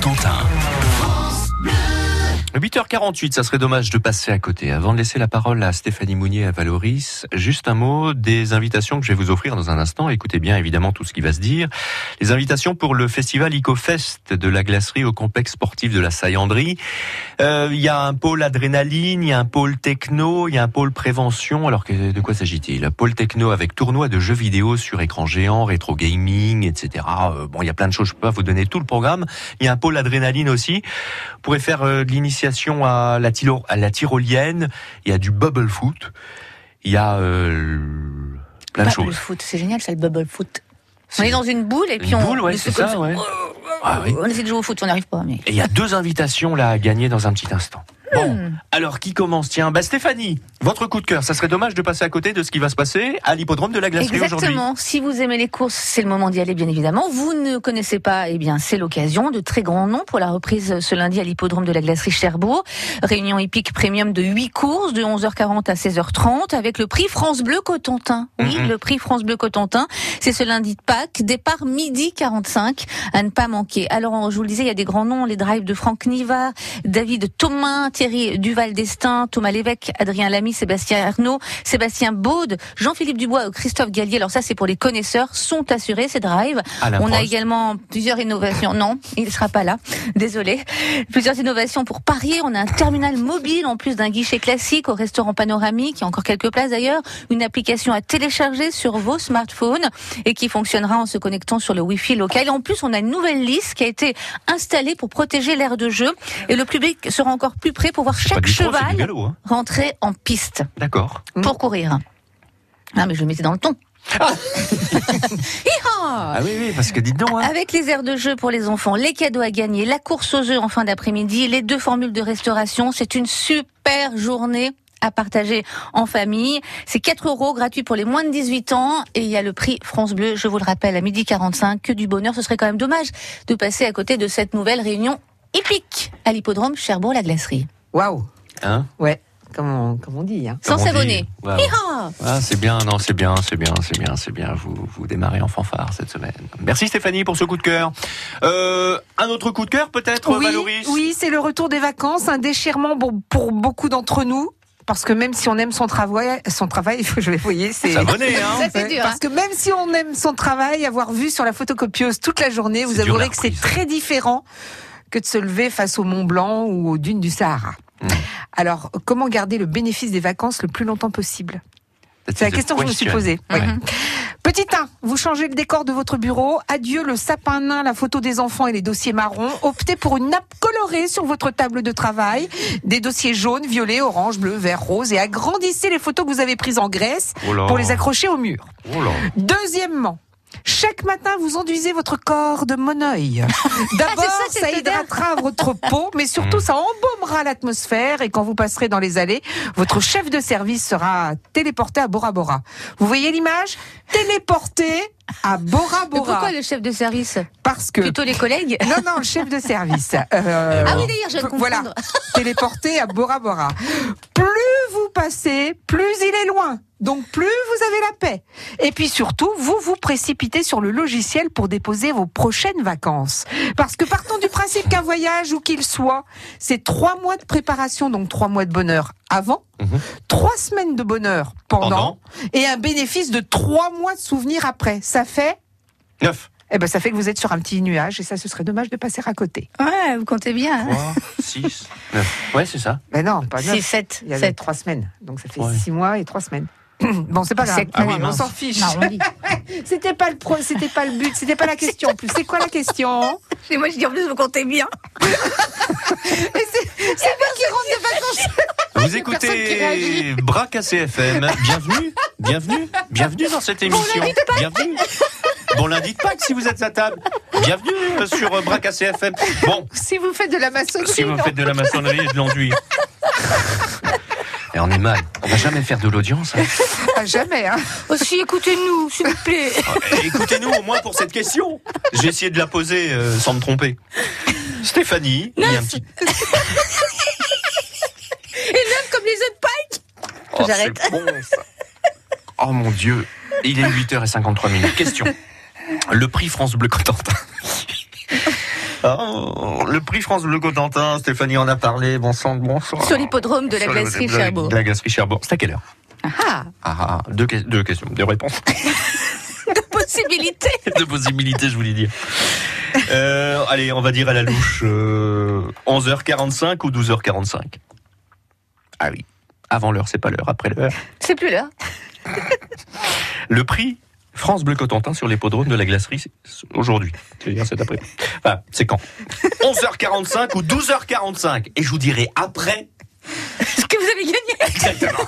Cotentin. 8h48, ça serait dommage de passer à côté. Avant de laisser la parole à Stéphanie Mounier et à Valoris, juste un mot des invitations que je vais vous offrir dans un instant. Écoutez bien évidemment tout ce qui va se dire. Les invitations pour le festival EcoFest de la glacerie au complexe sportif de la Saillanderie. Euh, Il y a un pôle adrénaline, il y a un pôle techno, il y a un pôle prévention. Alors de quoi s'agit-il? Pôle techno avec tournoi de jeux vidéo sur écran géant, rétro gaming, etc. Euh, bon, il y a plein de choses, je peux pas vous donner tout le programme. Il y a un pôle adrénaline aussi. Vous pourrez faire euh, de à la, tiro- à la tyrolienne. Il y a du bubble foot. Il y a euh, plein de Bubble choses. foot, c'est génial ça le bubble foot. On C'est- est dans une boule et puis Une on, boule, ouais, c'est ça, ouais. Oh, Ah oui. On essaie de jouer au foot, on n'arrive pas. Mais... Et il y a deux invitations là à gagner dans un petit instant. Bon, alors qui commence? Tiens, bah Stéphanie, votre coup de cœur. Ça serait dommage de passer à côté de ce qui va se passer à l'hippodrome de la glacerie aujourd'hui. Exactement. Si vous aimez les courses, c'est le moment d'y aller, bien évidemment. Vous ne connaissez pas, eh bien, c'est l'occasion. De très grands noms pour la reprise ce lundi à l'hippodrome de la glacerie Cherbourg. Réunion épique premium de 8 courses de 11h40 à 16h30 avec le prix France Bleu Cotentin. Oui, Mhm. le prix France Bleu Cotentin. C'est ce lundi de Pâques. Départ midi 45 à ne pas manquer. Alors, je vous le disais, il y a des grands noms. Les drives de Franck Niva, David Thomas, Thierry Duval d'Estaing, Thomas Lévesque, Adrien Lamy, Sébastien Arnaud, Sébastien Baude, Jean-Philippe Dubois, Christophe Gallier. Alors ça, c'est pour les connaisseurs, sont assurés ces drives. Alain On a également plusieurs innovations. Non, il ne sera pas là. Désolé. Plusieurs innovations pour parier. On a un terminal mobile en plus d'un guichet classique au restaurant panoramique. Il y a encore quelques places d'ailleurs. Une application à télécharger sur vos smartphones et qui fonctionnera en se connectant sur le Wi-Fi local. Et en plus, on a une nouvelle liste qui a été installée pour protéger l'aire de jeu. Et le public sera encore plus pour voir chaque cheval galop, hein. rentrer en piste D'accord. pour courir. Ah, mais je le mettais dans le ton. Hi-ha Ah oui, oui, parce que dites donc. Hein. Avec les aires de jeu pour les enfants, les cadeaux à gagner, la course aux œufs en fin d'après-midi, les deux formules de restauration, c'est une super journée à partager en famille. C'est 4 euros gratuit pour les moins de 18 ans et il y a le prix France Bleu, je vous le rappelle, à midi 45. Que du bonheur, ce serait quand même dommage de passer à côté de cette nouvelle réunion épique à l'hippodrome Cherbourg-la-Glacerie. Waouh Hein Ouais, comme on, comme on dit. Hein. Sans s'abonner. Hi-ha Ah, c'est bien, non, c'est bien, c'est bien, c'est bien, c'est bien. Vous, vous démarrez en fanfare cette semaine. Merci Stéphanie pour ce coup de cœur. Euh, un autre coup de cœur peut-être, Oui, Valoris oui c'est le retour des vacances, un déchirement pour beaucoup d'entre nous. Parce que même si on aime son travail, son travail, je vais voyez, c'est. Ça venait, hein Ça, dur, Parce hein. que même si on aime son travail, avoir vu sur la photocopieuse toute la journée, vous avouerez que c'est très différent que de se lever face au Mont Blanc ou aux dunes du Sahara. Mm. Alors, comment garder le bénéfice des vacances le plus longtemps possible? C'est la question que je me suis posée. Ouais. Petit 1, vous changez le décor de votre bureau. Adieu le sapin nain, la photo des enfants et les dossiers marrons. Optez pour une nappe colorée sur votre table de travail. Des dossiers jaunes, violets, orange, bleu, vert, rose. Et agrandissez les photos que vous avez prises en Grèce Oh pour les accrocher au mur. Oh. Deuxièmement, chaque matin, vous enduisez votre corps de moneuil. D'abord, Ah, ça, ça hydratera votre peau, mais surtout, ça embaumera l'atmosphère. Et quand vous passerez dans les allées, votre chef de service sera téléporté à Bora Bora. Vous voyez l'image? Téléporté à Bora Mais Bora. pourquoi le chef de service? Parce que... Plutôt les collègues? Non, non, le chef de service. Euh, Ah oui, d'ailleurs, je Voilà, téléporté à Bora Bora. Plus vous passez, plus il est loin. Donc plus vous avez la paix. Et puis surtout, vous vous précipitez sur le logiciel pour déposer vos prochaines vacances. Parce que partons du principe qu'un voyage, où qu'il soit, c'est trois mois de préparation, donc trois mois de bonheur avant, Mhm. trois semaines de bonheur pendant, Pendant. et un bénéfice de trois mois de souvenirs après. Ça fait Neuf. eh ben, ça fait que vous êtes sur un petit nuage et ça, ce serait dommage de passer à côté. Ouais, vous comptez bien. hein. 3, 6, 9. Ouais, c'est ça. Ben non, pas neuf. 6, 7, Il y a 7. trois semaines. Donc ça fait Ouais. six mois et trois semaines. bon, c'est pas grave. Sept Ah oui, on s'en fiche. C'était pas le pro, c'était pas le but, c'était pas la question. En plus, c'est quoi la question? Et moi, je dis en plus, vous comptez bien. C'est moi qui rentre de vacances. Vous écoutez. Brac ACFM. Bienvenue, bienvenue, bienvenue dans cette émission. bienvenue. Bon lundi de Pâques si vous êtes à table. Bienvenue sur Brac ACFM. Bon, Si vous faites de la maçonnerie, si vous non. faites de la maçonnerie et de l'enduit. Et on est mal. On va jamais faire de l'audience. hein. Ah, jamais. Hein. Aussi, écoutez-nous, s'il vous plaît. Euh, Écoutez-nous au moins pour cette question. J'ai essayé de la poser euh, sans me tromper. Stéphanie, il y a un petit. Et neuf comme les de Pâques. Oh, J'arrête. c'est bon, ça. Oh mon Dieu, il est 8h53 minutes. Question. Le prix France Bleu Cotentin. Oh, le prix France Bleu Cotentin, Stéphanie en a parlé, bon sang, bon sang. Sur l'hippodrome de la glacerie de la- Cherbourg. de La glacerie Cherbourg. C'est à quelle heure Ah, Ah, ah, deux, que- deux questions, deux réponses. de possibilités. de possibilités, je voulais dire. Euh, allez, on va dire à la louche euh, 11h45 ou 12h45 Ah oui, avant l'heure, c'est pas l'heure, après l'heure. C'est plus l'heure. Le prix France Bleu Cotentin sur l'hippodrome de la glacerie c'est aujourd'hui. C'est-à-dire cet après. Enfin, c'est quand? 11h45 ou 12h45 Et je vous dirai après Ce que vous avez gagné. exactement.